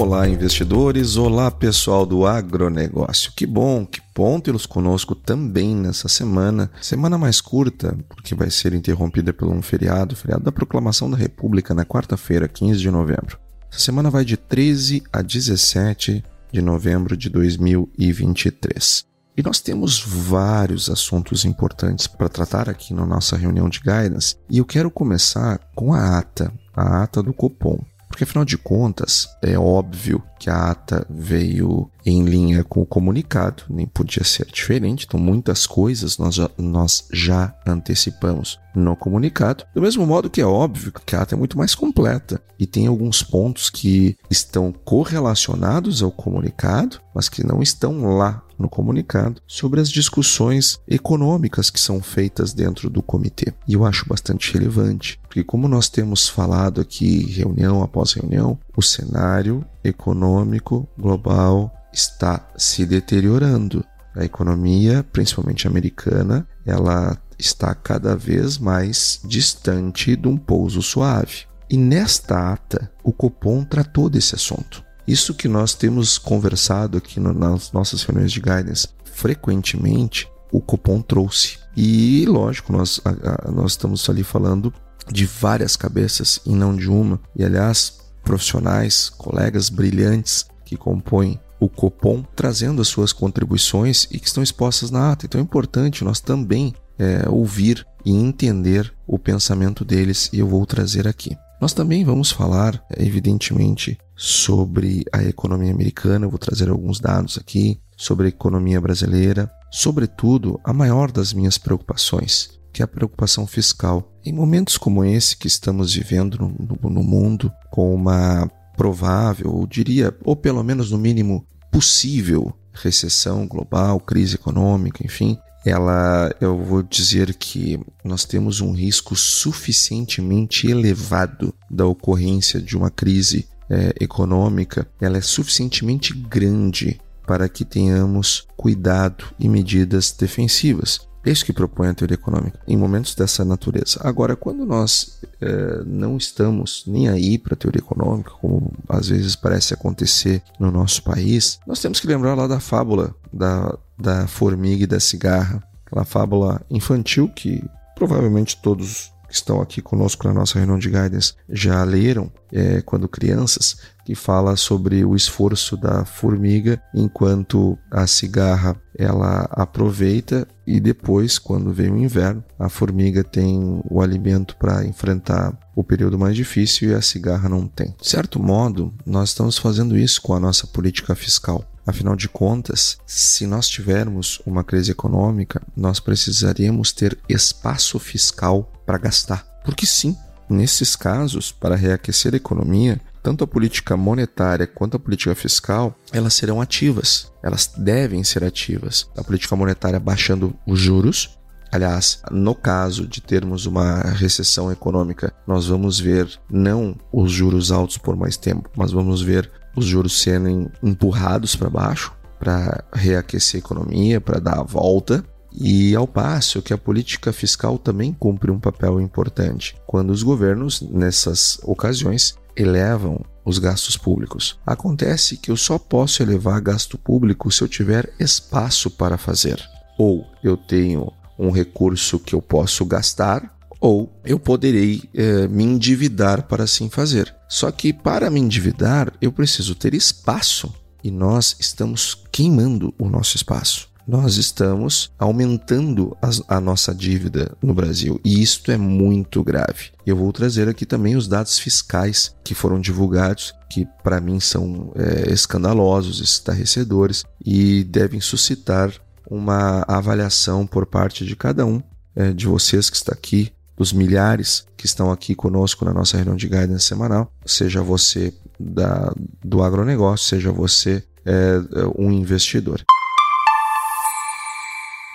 Olá, investidores! Olá, pessoal do agronegócio! Que bom, que bom tê-los conosco também nessa semana. Semana mais curta, porque vai ser interrompida por um feriado, feriado da Proclamação da República, na quarta-feira, 15 de novembro. Essa semana vai de 13 a 17 de novembro de 2023. E nós temos vários assuntos importantes para tratar aqui na nossa reunião de guidance, e eu quero começar com a ata, a ata do Copom. Porque afinal de contas, é óbvio que a ata veio em linha com o comunicado, nem podia ser diferente, então muitas coisas nós já, nós já antecipamos no comunicado. Do mesmo modo que é óbvio que a ata é muito mais completa e tem alguns pontos que estão correlacionados ao comunicado, mas que não estão lá no comunicado sobre as discussões econômicas que são feitas dentro do comitê. E eu acho bastante relevante, porque como nós temos falado aqui reunião após reunião, o cenário econômico global está se deteriorando. A economia, principalmente americana, ela está cada vez mais distante de um pouso suave. E nesta ata, o Copom tratou desse assunto. Isso que nós temos conversado aqui no, nas nossas reuniões de guidance frequentemente, o Copom trouxe. E lógico, nós, a, a, nós estamos ali falando de várias cabeças e não de uma. E aliás, profissionais, colegas brilhantes que compõem o Copom, trazendo as suas contribuições e que estão expostas na ata. Então é importante nós também é, ouvir e entender o pensamento deles e eu vou trazer aqui. Nós também vamos falar, evidentemente, sobre a economia americana, eu vou trazer alguns dados aqui, sobre a economia brasileira, sobretudo a maior das minhas preocupações, que é a preocupação fiscal. Em momentos como esse que estamos vivendo no, no, no mundo, com uma provável, ou diria, ou pelo menos no mínimo possível, recessão global, crise econômica, enfim, ela, eu vou dizer que nós temos um risco suficientemente elevado da ocorrência de uma crise é, econômica, ela é suficientemente grande para que tenhamos cuidado e medidas defensivas. É isso que propõe a teoria econômica em momentos dessa natureza. Agora, quando nós é, não estamos nem aí para a teoria econômica, como às vezes parece acontecer no nosso país, nós temos que lembrar lá da fábula da, da formiga e da cigarra, aquela fábula infantil que provavelmente todos que estão aqui conosco na nossa reunião de guidance já leram é, quando crianças, que fala sobre o esforço da formiga enquanto a cigarra ela aproveita e depois, quando vem o inverno, a formiga tem o alimento para enfrentar o período mais difícil e a cigarra não tem. De certo modo, nós estamos fazendo isso com a nossa política fiscal. Afinal de contas, se nós tivermos uma crise econômica, nós precisaríamos ter espaço fiscal para gastar. Porque sim, nesses casos, para reaquecer a economia, tanto a política monetária quanto a política fiscal, elas serão ativas. Elas devem ser ativas. A política monetária baixando os juros. Aliás, no caso de termos uma recessão econômica, nós vamos ver não os juros altos por mais tempo, mas vamos ver os juros sendo empurrados para baixo para reaquecer a economia, para dar a volta. E ao passo que a política fiscal também cumpre um papel importante quando os governos, nessas ocasiões, elevam os gastos públicos. Acontece que eu só posso elevar gasto público se eu tiver espaço para fazer. Ou eu tenho um recurso que eu posso gastar, ou eu poderei eh, me endividar para assim fazer. Só que para me endividar, eu preciso ter espaço e nós estamos queimando o nosso espaço. nós estamos aumentando a, a nossa dívida no Brasil. E isto é muito grave. Eu vou trazer aqui também os dados fiscais que foram divulgados, que para mim são é, escandalosos, estarrecedores e devem suscitar uma avaliação por parte de cada um é, de vocês que está aqui, dos milhares que estão aqui conosco na nossa reunião de guidance semanal, seja você da, do agronegócio, seja você é, um investidor.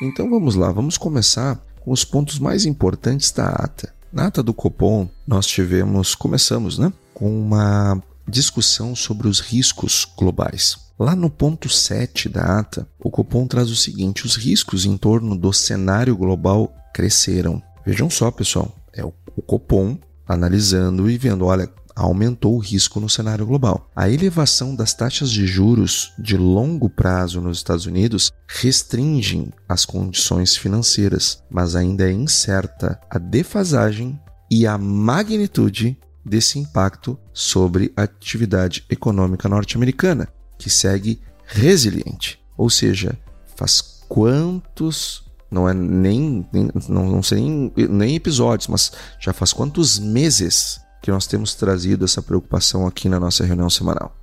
Então vamos lá, vamos começar com os pontos mais importantes da ata. Na ata do Copom, nós tivemos, começamos, né, com uma discussão sobre os riscos globais. Lá no ponto 7 da ata, o Copom traz o seguinte: os riscos em torno do cenário global cresceram. Vejam só, pessoal, é o Copom analisando e vendo, olha, aumentou o risco no cenário global. A elevação das taxas de juros de longo prazo nos Estados Unidos restringem as condições financeiras, mas ainda é incerta a defasagem e a magnitude desse impacto sobre a atividade econômica norte-americana, que segue resiliente. Ou seja, faz quantos não é nem, nem não, não sei nem, nem episódios, mas já faz quantos meses que nós temos trazido essa preocupação aqui na nossa reunião semanal,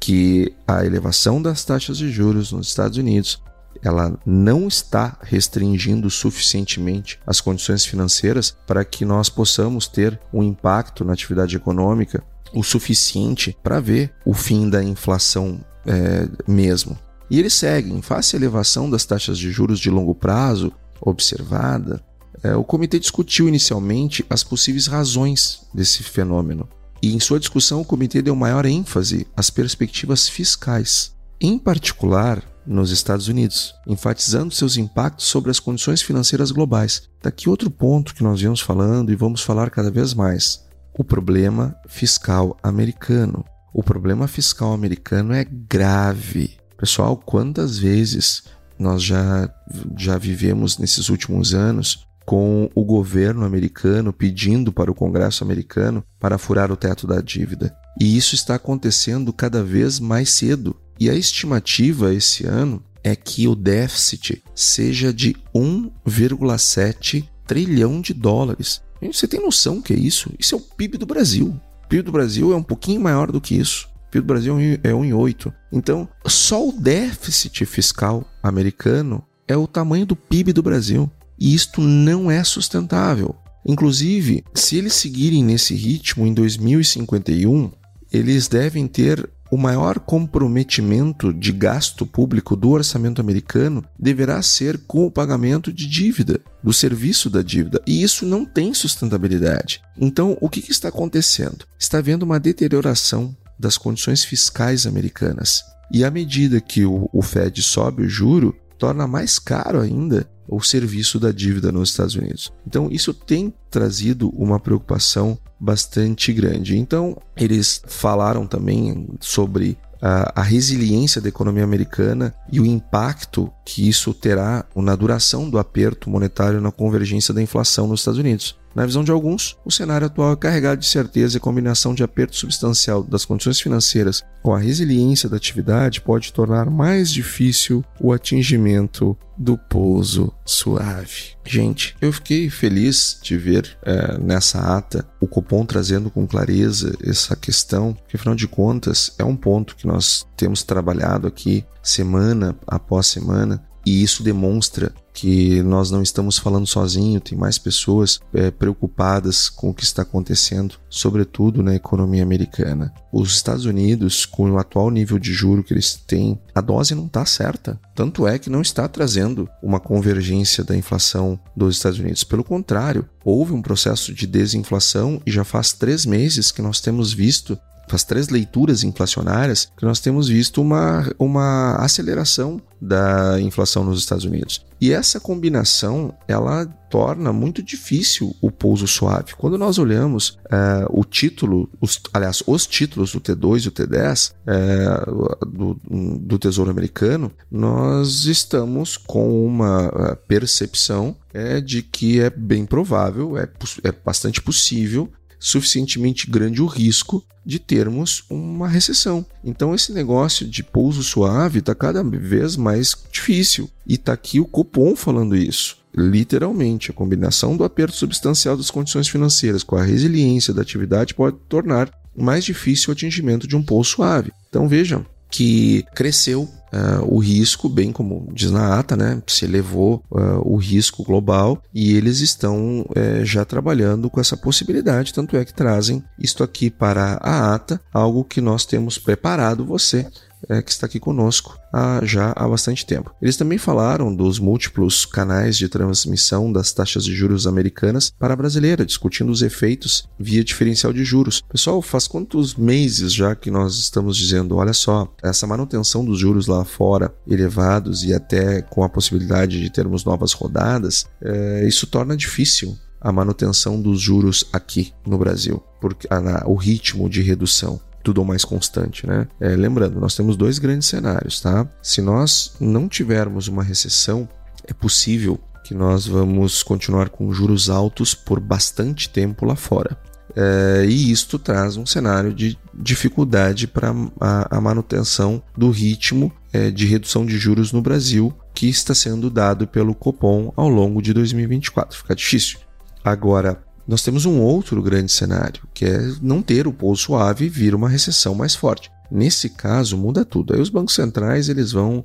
que a elevação das taxas de juros nos Estados Unidos ela não está restringindo suficientemente as condições financeiras para que nós possamos ter um impacto na atividade econômica o suficiente para ver o fim da inflação é, mesmo. E eles seguem, face à elevação das taxas de juros de longo prazo observada, é, o comitê discutiu inicialmente as possíveis razões desse fenômeno. E em sua discussão, o comitê deu maior ênfase às perspectivas fiscais, em particular nos Estados Unidos, enfatizando seus impactos sobre as condições financeiras globais. Daqui outro ponto que nós viemos falando e vamos falar cada vez mais: o problema fiscal americano. O problema fiscal americano é grave. Pessoal, quantas vezes nós já, já vivemos nesses últimos anos com o governo americano pedindo para o Congresso americano para furar o teto da dívida. E isso está acontecendo cada vez mais cedo. E a estimativa esse ano é que o déficit seja de 1,7 trilhão de dólares. Você tem noção que é isso? Isso é o PIB do Brasil. O PIB do Brasil é um pouquinho maior do que isso. PIB do Brasil é 1,8. Então, só o déficit fiscal americano é o tamanho do PIB do Brasil. E isto não é sustentável. Inclusive, se eles seguirem nesse ritmo em 2051, eles devem ter o maior comprometimento de gasto público do orçamento americano deverá ser com o pagamento de dívida, do serviço da dívida. E isso não tem sustentabilidade. Então, o que está acontecendo? Está havendo uma deterioração das condições fiscais americanas. E à medida que o, o Fed sobe o juro, torna mais caro ainda o serviço da dívida nos Estados Unidos. Então, isso tem trazido uma preocupação bastante grande. Então, eles falaram também sobre a, a, resiliência da economia americana e o impacto que isso terá na duração do aperto monetário na convergência da inflação nos Estados Unidos. Na visão de alguns, o cenário atual é carregado de certeza e a combinação de aperto substancial das condições financeiras com a resiliência da atividade pode tornar mais difícil o atingimento do pouso suave. Gente, eu fiquei feliz de ver é, nessa ata o Copom trazendo com clareza essa questão, que afinal de contas é um ponto que nós temos trabalhado aqui semana após semana e isso demonstra que nós não estamos falando sozinho, tem mais pessoas é, preocupadas com o que está acontecendo, sobretudo na economia americana. Os Estados Unidos, com o atual nível de juro que eles têm, a dose não está certa. Tanto é que não está trazendo uma convergência da inflação dos Estados Unidos. Pelo contrário, houve um processo de desinflação e já faz três meses que nós temos visto faz três leituras inflacionárias que nós temos visto uma, uma aceleração da inflação nos Estados Unidos. E essa combinação ela torna muito difícil o pouso suave. Quando nós olhamos uh, o título, os, aliás, os títulos do T2 e o T10 uh, é, do, do Tesouro Americano, nós estamos com uma é, percepção é, de que é bem provável, é, é bastante possível suficientemente grande o risco de termos uma recessão. Então esse negócio de pouso suave está cada vez mais difícil. E está aqui o Copom falando isso. Literalmente, a combinação do aperto substancial das condições financeiras com a resiliência da atividade pode tornar mais difícil o atingimento de um pouso suave. Então vejam, que cresceu uh, o risco, bem como diz na ata, né? Se elevou uh, o risco global e eles estão uh, já trabalhando com essa possibilidade, tanto é que trazem isto aqui para a ata, algo que nós temos preparado você é, que está aqui conosco há, já há bastante tempo. Eles também falaram dos múltiplos canais de transmissão das taxas de juros americanas para a brasileira, discutindo os efeitos via diferencial de juros. Pessoal, faz quantos meses já que nós estamos dizendo, olha só, essa manutenção dos juros lá fora elevados e até com a possibilidade de termos novas rodadas, é, isso torna difícil a manutenção dos juros aqui no Brasil, porque a, o ritmo de redução tudo ou mais constante, né? É, lembrando, nós temos dois grandes cenários, tá? Se nós não tivermos uma recessão, é possível que nós vamos continuar com juros altos por bastante tempo lá fora. É, e isto traz um cenário de dificuldade para a, a, manutenção do ritmo é, de redução de juros no Brasil que está sendo dado pelo Copom ao longo de 2024. Fica difícil. Agora, nós temos um outro grande cenário, que é não ter o pouso suave e vir uma recessão mais forte. Nesse caso, muda tudo. Aí os bancos centrais eles vão,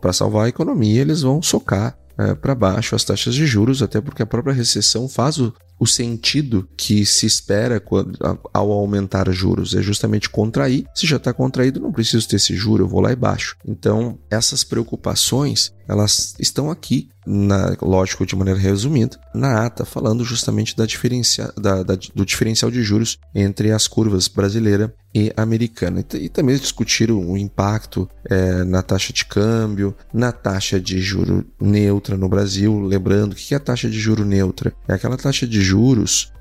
para salvar a economia, eles vão socar é, para baixo as taxas de juros, até porque a própria recessão faz o, o sentido que se espera ao aumentar juros é justamente contrair. Se já está contraído, não preciso ter esse juro, eu vou lá e baixo. Então, essas preocupações, elas estão aqui, na, lógico, de maneira resumida, na ata, falando justamente da diferencia, da, da, do diferencial de juros entre as curvas brasileira e americana. E, e também discutiram o impacto é, na taxa de câmbio, na taxa de juro neutra no Brasil. Lembrando, o que é a taxa de juro neutra? É aquela taxa de juros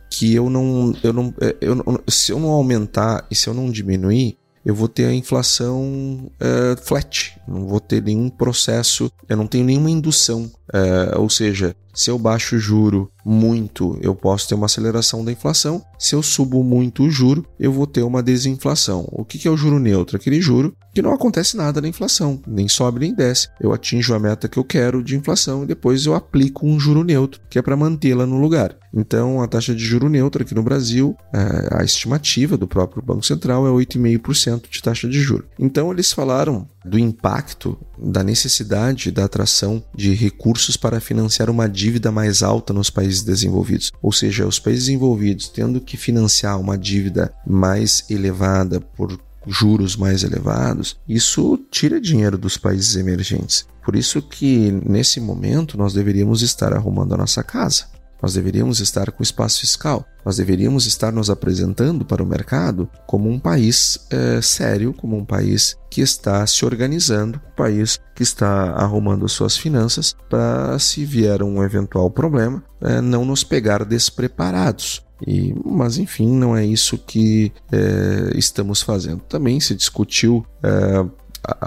que eu não, eu não, é, eu não, se eu não aumentar e se eu não diminuir, eu vou ter a inflação é, flat, não vou ter nenhum processo, eu não tenho nenhuma indução, é, ou seja, se eu baixo o juro muito, eu posso ter uma aceleração da inflação. Se eu subo muito o juro, eu vou ter uma desinflação. O que é o juro neutro? Aquele juro que não acontece nada na inflação, nem sobe nem desce. Eu atinjo a meta que eu quero de inflação e depois eu aplico um juro neutro, que é para mantê-la no lugar. Então, a taxa de juro neutro aqui no Brasil, é, a estimativa do próprio Banco Central é 8,5% de taxa de juro. Então, eles falaram do impacto, da necessidade da atração de recursos para financiar uma dívida mais alta nos países desenvolvidos. Ou seja, os países desenvolvidos tendo que financiar uma dívida mais elevada por juros mais elevados, isso tira dinheiro dos países emergentes. Por isso que nesse momento nós deveríamos estar arrumando a nossa casa. Nós deveríamos estar com espaço fiscal. Nós deveríamos estar nos apresentando para o mercado como um país é, sério, como um país que está se organizando, um país que está arrumando suas finanças para, se vier um eventual problema, é, não nos pegar despreparados. E, mas enfim, não é isso que é, estamos fazendo. Também se discutiu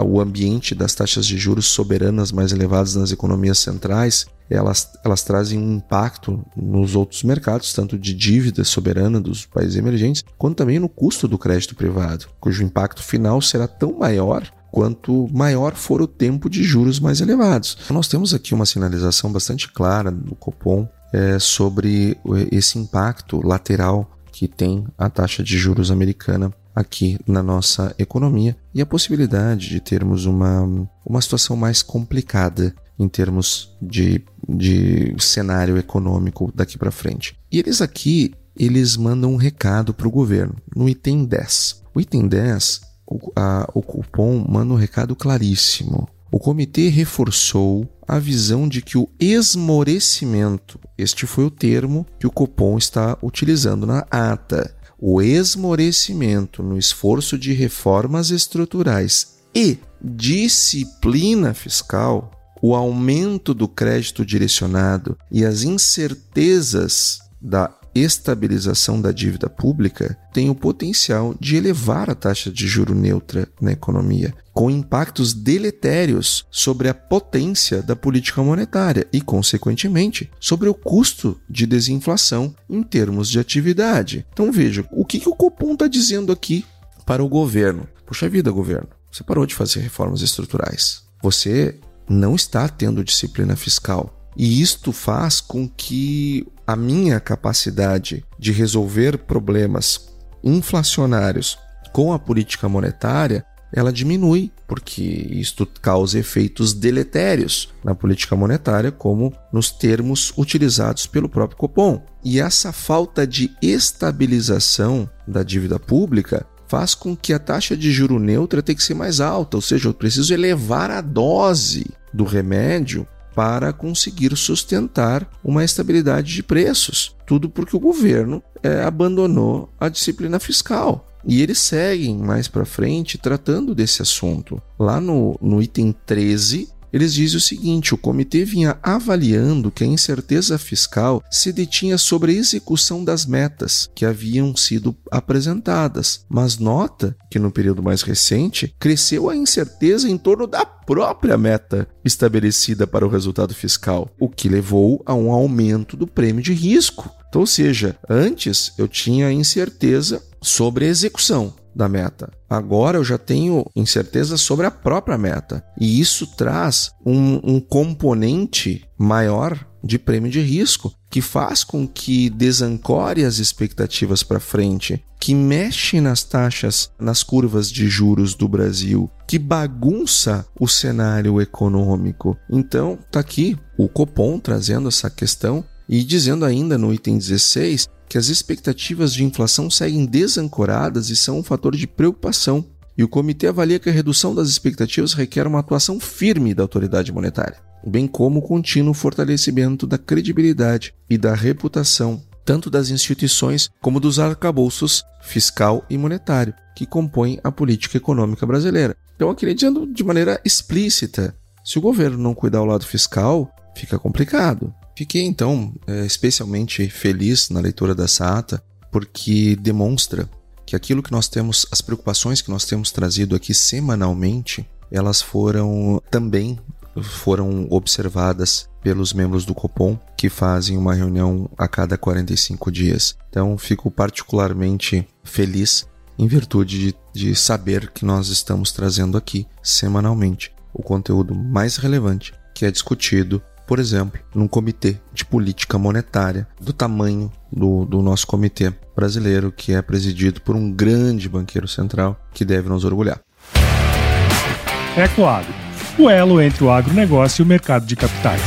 o ambiente das taxas de juros soberanas mais elevadas nas economias centrais elas, elas trazem um impacto nos outros mercados, tanto de dívida soberana dos países emergentes, quanto também no custo do crédito privado, cujo impacto final será tão maior quanto maior for o tempo de juros mais elevados. Nós temos aqui uma sinalização bastante clara do Copom é, sobre esse impacto lateral que tem a taxa de juros americana aqui na nossa economia e a possibilidade de termos uma, uma situação mais complicada em termos de, de cenário econômico daqui para frente. E eles aqui, eles mandam um recado para o governo, no item 10. O item 10, o, a, o cupom manda um recado claríssimo. O comitê reforçou a visão de que o esmorecimento, este foi o termo que o Copom está utilizando na ata, o esmorecimento no esforço de reformas estruturais e disciplina fiscal o aumento do crédito direcionado e as incertezas da estabilização da dívida pública tem o potencial de elevar a taxa de juro neutra na economia, com impactos deletérios sobre a potência da política monetária e, consequentemente, sobre o custo de desinflação em termos de atividade. Então veja, o que, que o Copom está dizendo aqui para o governo? Puxa vida, governo, você parou de fazer reformas estruturais. Você não está tendo disciplina fiscal. E isto faz com que a minha capacidade de resolver problemas inflacionários com a política monetária ela diminui, porque isto causa efeitos deletérios na política monetária, como nos termos utilizados pelo próprio Copom. E essa falta de estabilização da dívida pública faz com que a taxa de juro neutra tenha que ser mais alta, ou seja, eu preciso elevar a dose do remédio para conseguir sustentar uma estabilidade de preços. Tudo porque o governo é, abandonou a disciplina fiscal. E eles seguem mais para frente tratando desse assunto. Lá no, no item 13, eles dizem o seguinte: o comitê vinha avaliando que a incerteza fiscal se detinha sobre a execução das metas que haviam sido apresentadas, mas nota que no período mais recente cresceu a incerteza em torno da própria meta estabelecida para o resultado fiscal, o que levou a um aumento do prêmio de risco. Então, ou seja, antes eu tinha incerteza sobre a execução da meta. Agora eu já tenho incerteza sobre a própria meta. E isso traz um, um componente maior de prêmio de risco, que faz com que desancore as expectativas para frente, que mexe nas taxas, nas curvas de juros do Brasil, que bagunça o cenário econômico. Então, tá aqui o Copom trazendo essa questão e dizendo ainda no item 16 que as expectativas de inflação seguem desancoradas e são um fator de preocupação, e o comitê avalia que a redução das expectativas requer uma atuação firme da autoridade monetária, bem como o contínuo fortalecimento da credibilidade e da reputação tanto das instituições como dos arcabouços fiscal e monetário que compõem a política econômica brasileira. Então, aqui dizendo de maneira explícita: se o governo não cuidar do lado fiscal, fica complicado. Fiquei então é, especialmente feliz na leitura dessa ata, porque demonstra que aquilo que nós temos, as preocupações que nós temos trazido aqui semanalmente, elas foram também foram observadas pelos membros do Copom, que fazem uma reunião a cada 45 dias. Então, fico particularmente feliz em virtude de, de saber que nós estamos trazendo aqui semanalmente o conteúdo mais relevante que é discutido por exemplo, num comitê de política monetária do tamanho do, do nosso comitê brasileiro, que é presidido por um grande banqueiro central que deve nos orgulhar. Ecoagro, o elo entre o agronegócio e o mercado de capitais.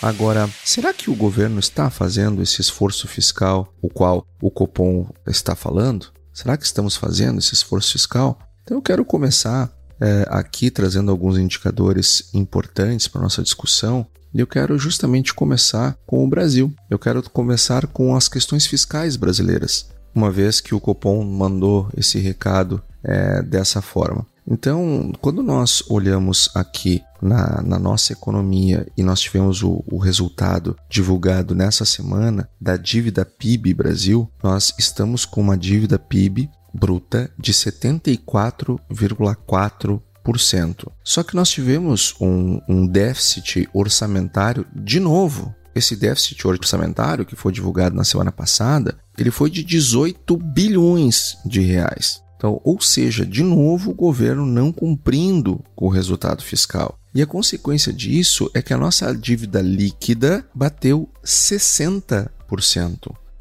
Agora, será que o governo está fazendo esse esforço fiscal, o qual o Copom está falando? Será que estamos fazendo esse esforço fiscal? Então eu quero começar é, aqui trazendo alguns indicadores importantes para nossa discussão. E eu quero justamente começar com o Brasil. Eu quero começar com as questões fiscais brasileiras, uma vez que o Copom mandou esse recado é, dessa forma. Então, quando nós olhamos aqui na, na, nossa economia e nós tivemos o, o, resultado divulgado nessa semana da dívida PIB Brasil, nós estamos com uma dívida PIB bruta de 74,4%. Só que nós tivemos um, um déficit orçamentário de novo. Esse déficit orçamentário que foi divulgado na semana passada, ele foi de 18 bilhões de reais. Então, ou seja, de novo o governo não cumprindo com o resultado fiscal. E a consequência disso é que a nossa dívida líquida bateu 60%.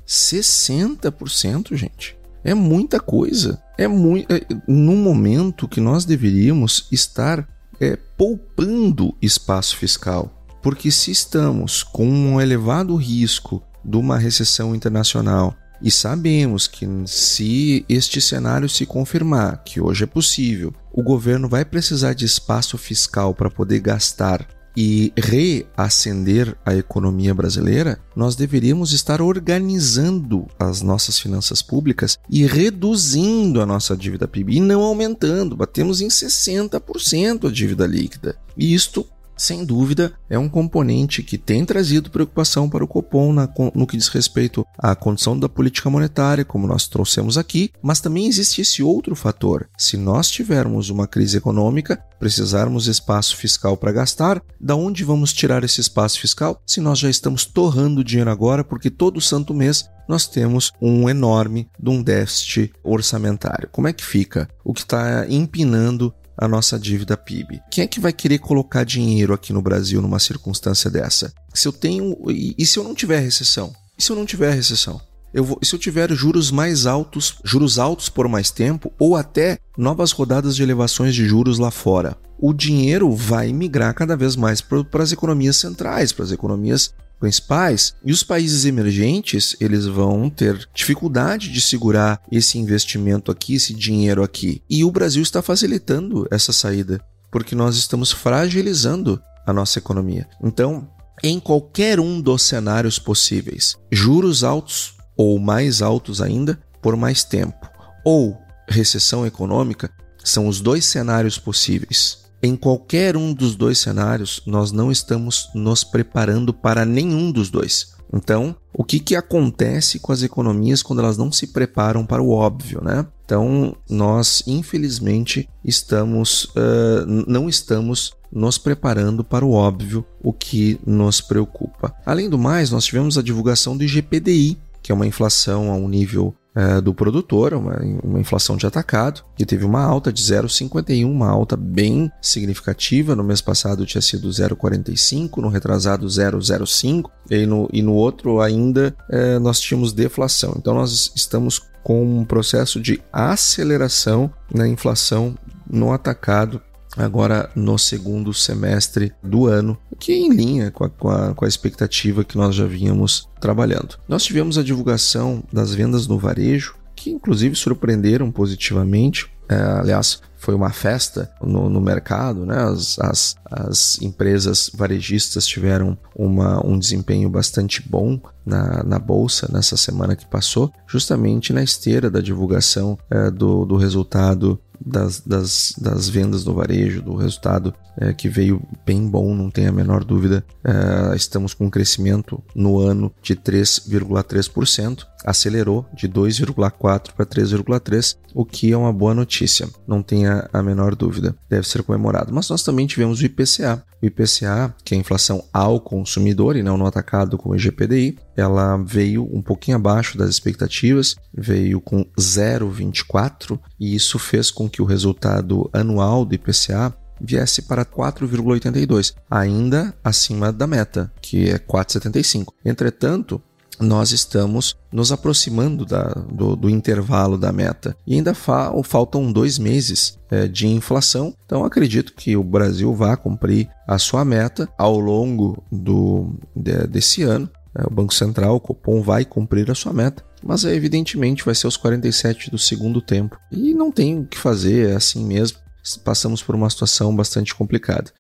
60%, gente. É muita coisa. É muito. É, num momento que nós deveríamos estar é, poupando espaço fiscal. Porque se estamos com um elevado risco de uma recessão internacional e sabemos que se este cenário se confirmar, que hoje é possível, o governo vai precisar de espaço fiscal para poder gastar e reacender a economia brasileira, nós deveríamos estar organizando as nossas finanças públicas e reduzindo a nossa dívida PIB e não aumentando. Batemos em 60% a dívida líquida. E isto sem dúvida, é um componente que tem trazido preocupação para o Copom na, no que diz respeito à condição da política monetária, como nós trouxemos aqui, mas também existe esse outro fator. Se nós tivermos uma crise econômica, precisarmos espaço fiscal para gastar, da onde vamos tirar esse espaço fiscal se nós já estamos torrando dinheiro agora, porque todo santo mês nós temos um enorme de um déficit orçamentário. Como é que fica? O que está empinando a nossa dívida PIB. Quem é que vai querer colocar dinheiro aqui no Brasil numa circunstância dessa? Se eu tenho. E, se eu não tiver recessão? E se eu não tiver recessão? Eu vou, se eu tiver juros mais altos, juros altos por mais tempo, ou até novas rodadas de elevações de juros lá fora, o dinheiro vai migrar cada vez mais para as economias centrais, para as economias principais, e os países emergentes, eles vão ter dificuldade de segurar esse investimento aqui, esse dinheiro aqui. E o Brasil está facilitando essa saída, porque nós estamos fragilizando a nossa economia. Então, em qualquer um dos cenários possíveis, juros altos ou mais altos ainda por mais tempo, ou recessão econômica, são os dois cenários possíveis. Em qualquer um dos dois cenários, nós não estamos nos preparando para nenhum dos dois. Então, o que, que acontece com as economias quando elas não se preparam para o óbvio, né? Então, nós, infelizmente, estamos, uh, não estamos nos preparando para o óbvio, o que nos preocupa. Além do mais, nós tivemos a divulgação do IGPDI, que é uma inflação a um nível é, do produtor, uma, uma, inflação de atacado, que teve uma alta de 0,51, uma alta bem significativa. No mês passado tinha sido 0,45, no retrasado 0,05, e no, e no outro ainda é, nós tínhamos deflação. Então nós estamos com um processo de aceleração na inflação no atacado agora no segundo semestre do ano, que é em linha com a, com a, com a expectativa que nós já vínhamos trabalhando. Nós tivemos a divulgação das vendas no varejo, que inclusive surpreenderam positivamente. É, aliás, foi uma festa no, no mercado, né? As, as, as, empresas varejistas tiveram uma, um desempenho bastante bom na, na bolsa nessa semana que passou, justamente na esteira da divulgação é, do, do resultado das, das, das vendas no varejo, do resultado é, que veio bem bom, não tem a menor dúvida. É, estamos com um crescimento no ano de 3,3%, acelerou de 2,4% para 3,3%, o que é uma boa notícia, não tenha a menor dúvida, deve ser comemorado. Mas nós também tivemos o IPCA. O IPCA, que é a inflação ao consumidor e não no atacado como o IGPDI, ela veio um pouquinho abaixo das expectativas, veio com 0,24 e isso fez com que o resultado anual do IPCA viesse para 4,82, ainda acima da meta, que é 4,75. Entretanto, nós estamos nos aproximando da, do, do, intervalo da meta. E ainda fa faltam dois meses é, de inflação, então acredito que o Brasil vá cumprir a sua meta ao longo do, de, desse ano. É, o Banco Central, o Copom, vai cumprir a sua meta, mas é, evidentemente vai ser os 47 do segundo tempo. E não tem o que fazer, é assim mesmo. Passamos por uma situação bastante complicada.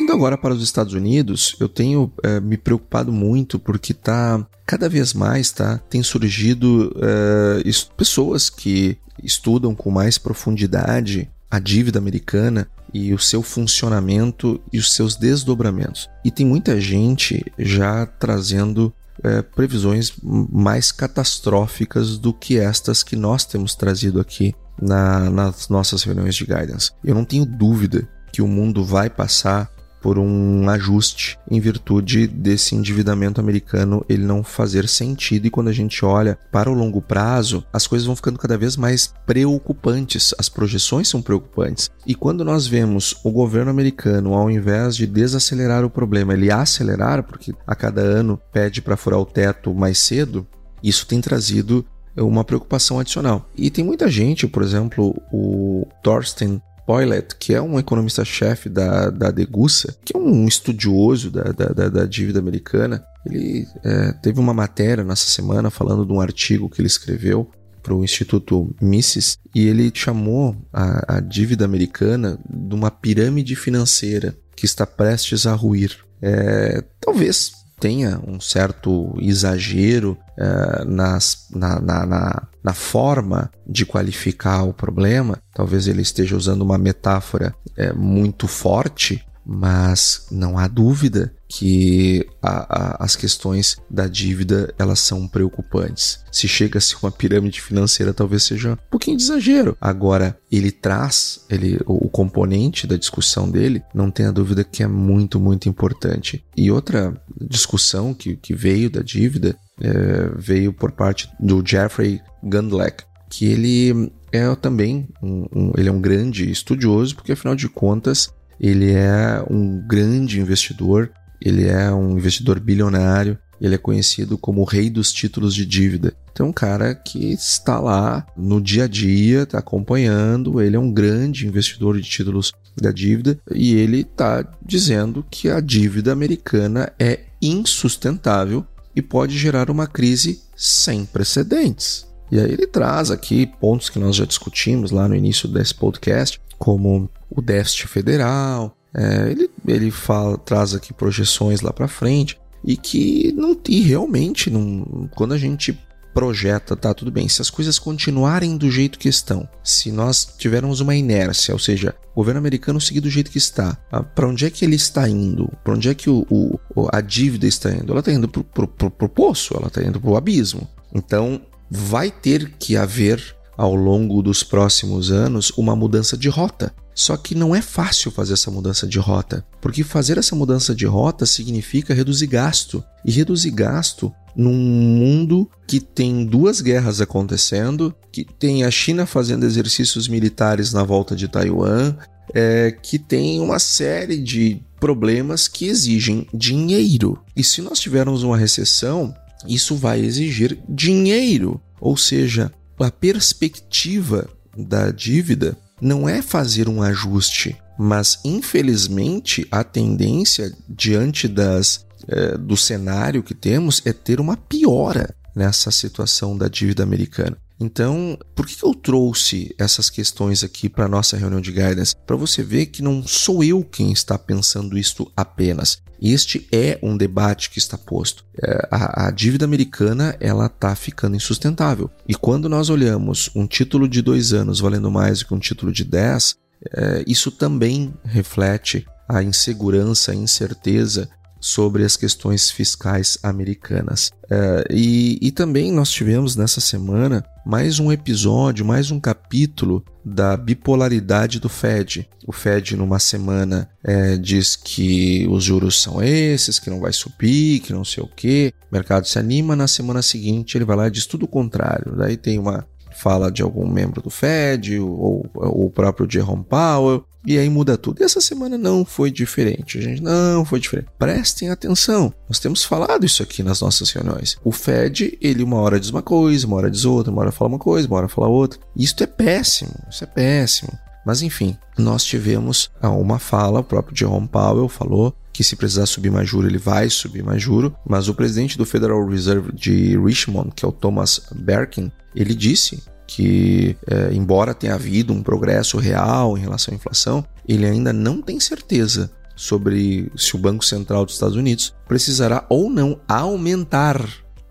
Indo agora para os Estados Unidos, eu tenho é, me preocupado muito porque tá cada vez mais tá tem surgido é, pessoas que estudam com mais profundidade a dívida americana e o seu funcionamento e os seus desdobramentos. E tem muita gente já trazendo é, previsões mais catastróficas do que estas que nós temos trazido aqui na, nas nossas reuniões de guidance. Eu não tenho dúvida que o mundo vai passar por um ajuste em virtude desse endividamento americano ele não fazer sentido e quando a gente olha para o longo prazo, as coisas vão ficando cada vez mais preocupantes, as projeções são preocupantes. E quando nós vemos o governo americano, ao invés de desacelerar o problema, ele acelerar, porque a cada ano pede para furar o teto mais cedo, isso tem trazido uma preocupação adicional. E tem muita gente, por exemplo, o Thorsten Poilet, que é um economista-chefe da, da Degussa, que é um estudioso da, da, da dívida americana, ele é, teve uma matéria nessa semana falando de um artigo que ele escreveu para o Instituto Mises e ele chamou a, a, dívida americana de uma pirâmide financeira que está prestes a ruir. É, talvez tenha um certo exagero uh, nas, na, na, na, na, forma de qualificar o problema, talvez ele esteja usando uma metáfora uh, muito forte, mas não há dúvida que a, a, as questões da dívida elas são preocupantes. Se chega a ser uma pirâmide financeira, talvez seja um pouquinho de exagero. Agora, ele traz ele, o, componente da discussão dele, não tenha dúvida que é muito, muito importante. E outra discussão que, que veio da dívida é, veio por parte do Jeffrey Gundlach, que ele é também um, um, ele é um grande estudioso, porque afinal de contas ele é um grande investidor, ele é um investidor bilionário, ele é conhecido como o rei dos títulos de dívida. Então, um cara que está lá no dia a dia, está acompanhando, ele é um grande investidor de títulos da dívida e ele está dizendo que a dívida americana é insustentável e pode gerar uma crise sem precedentes. E aí ele traz aqui pontos que nós já discutimos lá no início desse podcast, como o déficit federal. É, ele ele fala, traz aqui projeções lá para frente e que não e realmente não, quando a gente projeta, tá tudo bem. Se as coisas continuarem do jeito que estão, se nós tivermos uma inércia, ou seja, o governo americano seguir do jeito que está, ah, para onde é que ele está indo? Para onde é que o, o, a dívida está indo? Ela está indo para o poço, ela está indo para o abismo. Então, vai ter que haver ao longo dos próximos anos uma mudança de rota. Só que não é fácil fazer essa mudança de rota, porque fazer essa mudança de rota significa reduzir gasto. E reduzir gasto num mundo que tem duas guerras acontecendo, que tem a China fazendo exercícios militares na volta de Taiwan, é, que tem uma série de problemas que exigem dinheiro. E se nós tivermos uma recessão, isso vai exigir dinheiro. Ou seja, a perspectiva da dívida não é fazer um ajuste, mas infelizmente a tendência diante das é, do cenário que temos é ter uma piora nessa situação da dívida americana. Então, por que eu trouxe essas questões aqui para nossa reunião de guidance? Para você ver que não sou eu quem está pensando isto apenas. Este é um debate que está posto. É, a, a, dívida americana ela está ficando insustentável. E quando nós olhamos um título de dois anos valendo mais do que um título de dez, é, isso também reflete a insegurança, a incerteza sobre as questões fiscais americanas. É, e, e também nós tivemos nessa semana mais um episódio, mais um capítulo da bipolaridade do Fed. O Fed, numa semana, é, diz que os juros são esses, que não vai subir, que não sei o que. O mercado se anima, na semana seguinte ele vai lá e diz tudo o contrário. Daí tem uma fala de algum membro do Fed ou, ou o próprio Jerome Powell. E aí muda tudo. E essa semana não foi diferente, gente. Não foi diferente. Prestem atenção. Nós temos falado isso aqui nas nossas reuniões. O Fed, ele uma hora diz uma coisa, uma hora diz outra, uma hora fala uma coisa, uma hora fala outra. Isso é péssimo. Isso é péssimo. Mas enfim, nós tivemos ah, uma fala, o próprio Jerome Powell falou que se precisar subir mais juro, ele vai subir mais juro, mas o presidente do Federal Reserve de Richmond, que é o Thomas Berkin, ele disse que, é, embora tenha havido um progresso real em relação à inflação, ele ainda não tem certeza sobre se o Banco Central dos Estados Unidos precisará ou não aumentar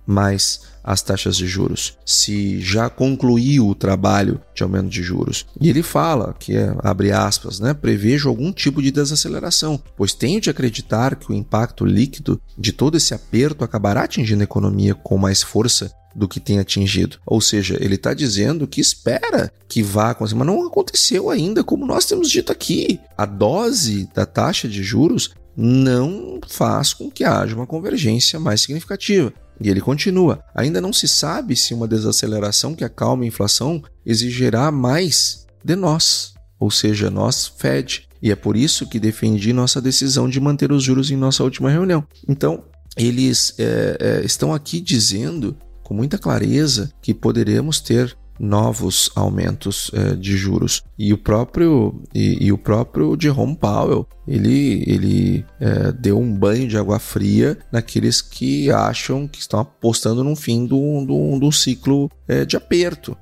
mais as taxas de juros, se já concluiu o trabalho de aumento de juros. E ele fala que é, abre aspas, né, prevejo algum tipo de desaceleração, pois tenho de acreditar que o impacto líquido de todo esse aperto acabará atingindo a economia com mais força do que tem atingido. Ou seja, ele está dizendo que espera que vá acontecer, mas não aconteceu ainda, como nós temos dito aqui. A dose da taxa de juros não faz com que haja uma convergência mais significativa. E ele continua: ainda não se sabe se uma desaceleração que acalme a inflação exigirá mais de nós, ou seja, nós, Fed. E é por isso que defendi nossa decisão de manter os juros em nossa última reunião. Então, eles é, é, estão aqui dizendo com muita clareza que poderemos ter novos aumentos é, de juros. E o próprio e, e, o próprio Jerome Powell ele ele é, deu um banho de água fria naqueles que acham que estão apostando no fim do, do, do ciclo é, de aperto.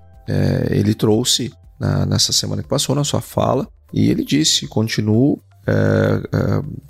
Ele trouxe na, nessa semana que passou na sua fala e ele disse continuo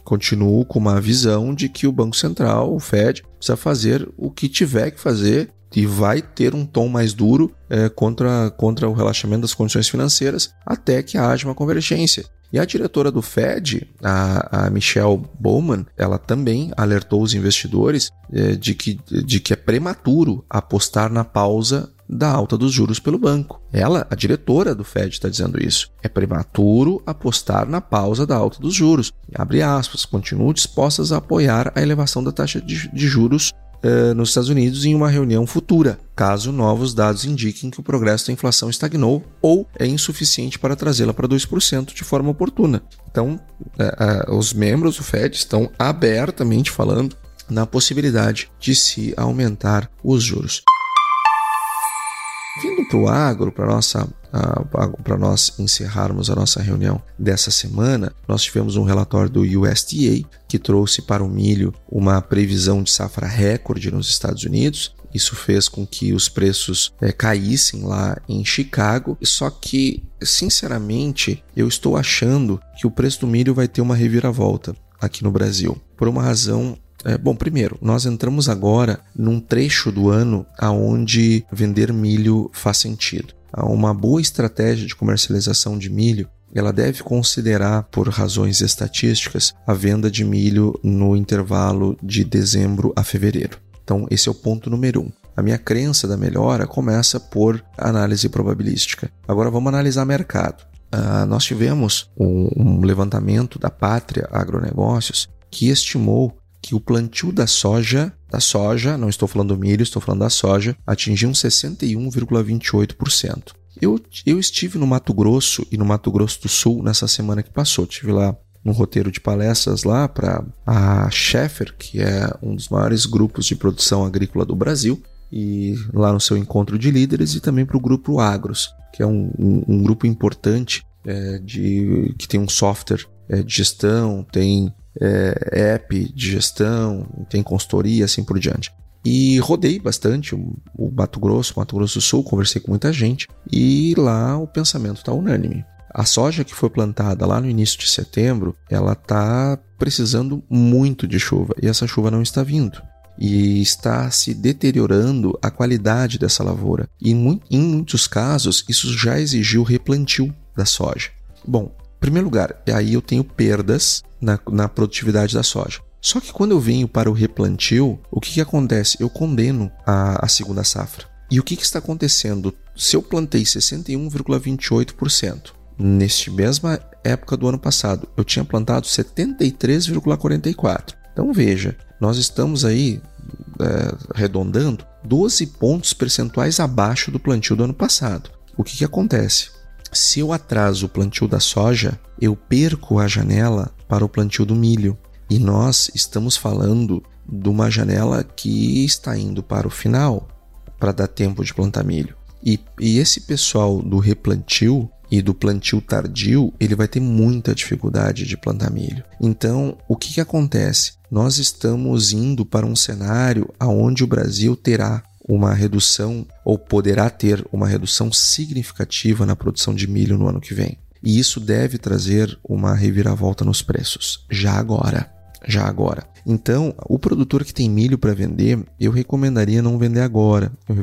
continuo com uma visão de que o Banco Central, o Fed, precisa fazer o que tiver que fazer e vai ter um tom mais duro é, contra, contra o relaxamento das condições financeiras até que haja uma convergência. E a diretora do Fed, a, a Michelle Bowman, ela também alertou os investidores é, de, que, de que é prematuro apostar na pausa da alta dos juros pelo banco. Ela, a diretora do Fed, está dizendo isso. É prematuro apostar na pausa da alta dos juros. Abre aspas, continuam dispostas a apoiar a elevação da taxa de, de juros uh, nos Estados Unidos em uma reunião futura, caso novos dados indiquem que o progresso da inflação estagnou ou é insuficiente para trazê-la para 2% de forma oportuna. Então, uh, uh, os membros do Fed estão abertamente falando na possibilidade de se aumentar os juros. Vindo para o agro, para nossa para nós encerrarmos a nossa reunião dessa semana, nós tivemos um relatório do USDA que trouxe para o milho uma previsão de safra recorde nos Estados Unidos. Isso fez com que os preços é, caíssem lá em Chicago. Só que, sinceramente, eu estou achando que o preço do milho vai ter uma reviravolta aqui no Brasil. Por uma razão é, bom, primeiro, nós entramos agora num trecho do ano aonde vender milho faz sentido. Uma boa estratégia de comercialização de milho ela deve considerar, por razões estatísticas, a venda de milho no intervalo de dezembro a fevereiro. Então, esse é o ponto número um. A minha crença da melhora começa por análise probabilística. Agora vamos analisar mercado. Uh, nós tivemos um, um levantamento da Pátria Agronegócios que estimou que o plantio da soja, da soja, não estou falando do milho, estou falando da soja, atingiu 61,28%. Eu, eu estive no Mato Grosso e no Mato Grosso do Sul nessa semana que passou. Tive lá um roteiro de palestras lá para a Schaeffer, que é um dos maiores grupos de produção agrícola do Brasil, e lá no seu encontro de líderes, e também para o grupo Agros, que é um, um, um grupo importante é, de, que tem um software é, de gestão, tem é, app de gestão, tem consultoria, assim por diante. E rodei bastante o, o Mato Grosso, Mato Grosso do Sul, conversei com muita gente e lá o pensamento está unânime. A soja que foi plantada lá no início de setembro, ela está precisando muito de chuva e essa chuva não está vindo. E está se deteriorando a qualidade dessa lavoura. E em muitos casos, isso já exigiu replantio da soja. Bom, primeiro lugar, aí eu tenho perdas na, na produtividade da soja. Só que quando eu venho para o replantio, o que, que acontece? Eu condeno a, a segunda safra. E o que, que está acontecendo? Se eu plantei 61,28%, neste mesma época do ano passado, eu tinha plantado 73,44%. Então veja, nós estamos aí é, arredondando 12 pontos percentuais abaixo do plantio do ano passado. O que, que acontece? Se eu atraso o plantio da soja, eu perco a janela para o plantio do milho. E nós estamos falando de uma janela que está indo para o final para dar tempo de plantar milho. E, e, esse pessoal do replantio e do plantio tardio, ele vai ter muita dificuldade de plantar milho. Então, o que, que acontece? Nós estamos indo para um cenário onde o Brasil terá uma redução ou poderá ter uma redução significativa na produção de milho no ano que vem. E isso deve trazer uma reviravolta nos preços, já agora. Já agora. Então, o produtor que tem milho para vender, eu recomendaria não vender agora. Eu,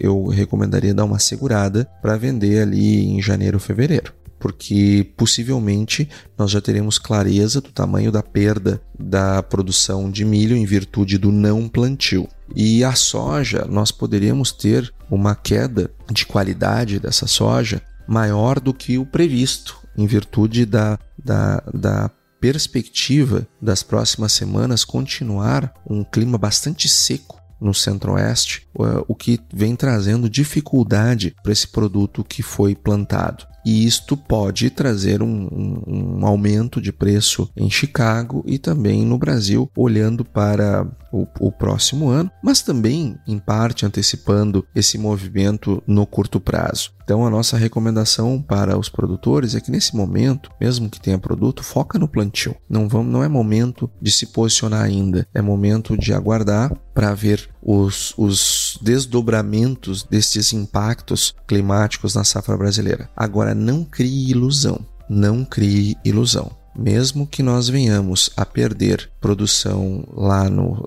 eu recomendaria dar uma segurada para vender ali em janeiro ou fevereiro porque possivelmente nós já teremos clareza do tamanho da perda da produção de milho em virtude do não plantio. E a soja, nós poderíamos ter uma queda de qualidade dessa soja maior do que o previsto, em virtude da, da, da perspectiva das próximas semanas continuar um clima bastante seco no centro-oeste, o que vem trazendo dificuldade para esse produto que foi plantado e isto pode trazer um, um, um, aumento de preço em Chicago e também no Brasil, olhando para o, o, próximo ano, mas também, em parte, antecipando esse movimento no curto prazo. Então, a nossa recomendação para os produtores é que nesse momento, mesmo que tenha produto, foca no plantio. Não, vamos, não é momento de se posicionar ainda, é momento de aguardar para ver os, os desdobramentos desses impactos climáticos na safra brasileira. Agora, não crie ilusão. Não crie ilusão. mesmo que nós venhamos a perder produção lá no,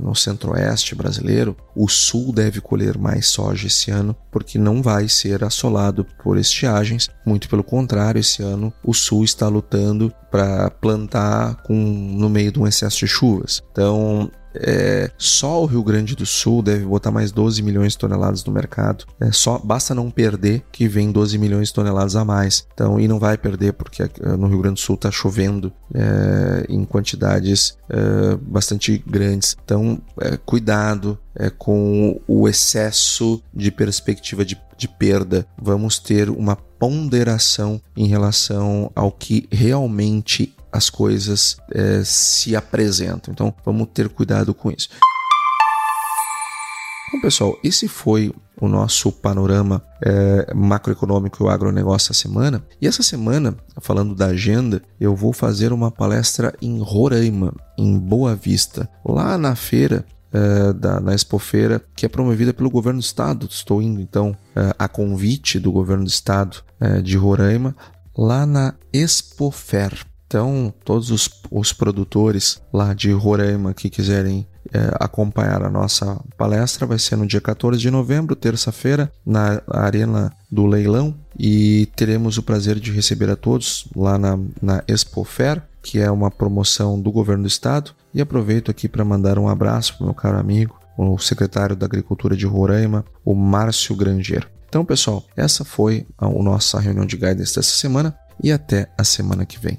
no centro-oeste brasileiro, o sul deve colher mais soja esse ano, porque não vai ser assolado por estiagens. Muito pelo contrário, esse ano o sul está lutando para plantar com, no meio de um excesso de chuvas. Então, é, só o Rio Grande do Sul deve botar mais 12 milhões de toneladas no mercado. É, só basta não perder que vem 12 milhões de toneladas a mais. Então, e não vai perder porque no Rio Grande do Sul está chovendo é, em quantidades é, bastante grandes. Então, é, cuidado é, com o excesso de perspectiva de, de perda. Vamos ter uma ponderação em relação ao que realmente as coisas é, se apresentam. Então vamos ter cuidado com isso. Bom, pessoal, esse foi o nosso panorama é, macroeconômico e o agronegócio da semana. E essa semana, falando da agenda, eu vou fazer uma palestra em Roraima, em Boa Vista, lá na feira é, da, na Expofeira, que é promovida pelo governo do estado. Estou indo então é, a convite do governo do estado é, de Roraima, lá na Expofer. Então, todos os, os produtores lá de Roraima que quiserem é, acompanhar a nossa palestra, vai ser no dia 14 de novembro, terça-feira, na Arena do Leilão, e teremos o prazer de receber a todos lá na, na Expo Fair, que é uma promoção do governo do estado. E aproveito aqui para mandar um abraço para meu caro amigo, o secretário da Agricultura de Roraima, o Márcio Granger. Então, pessoal, essa foi a, a nossa reunião de guidance dessa semana e até a semana que vem.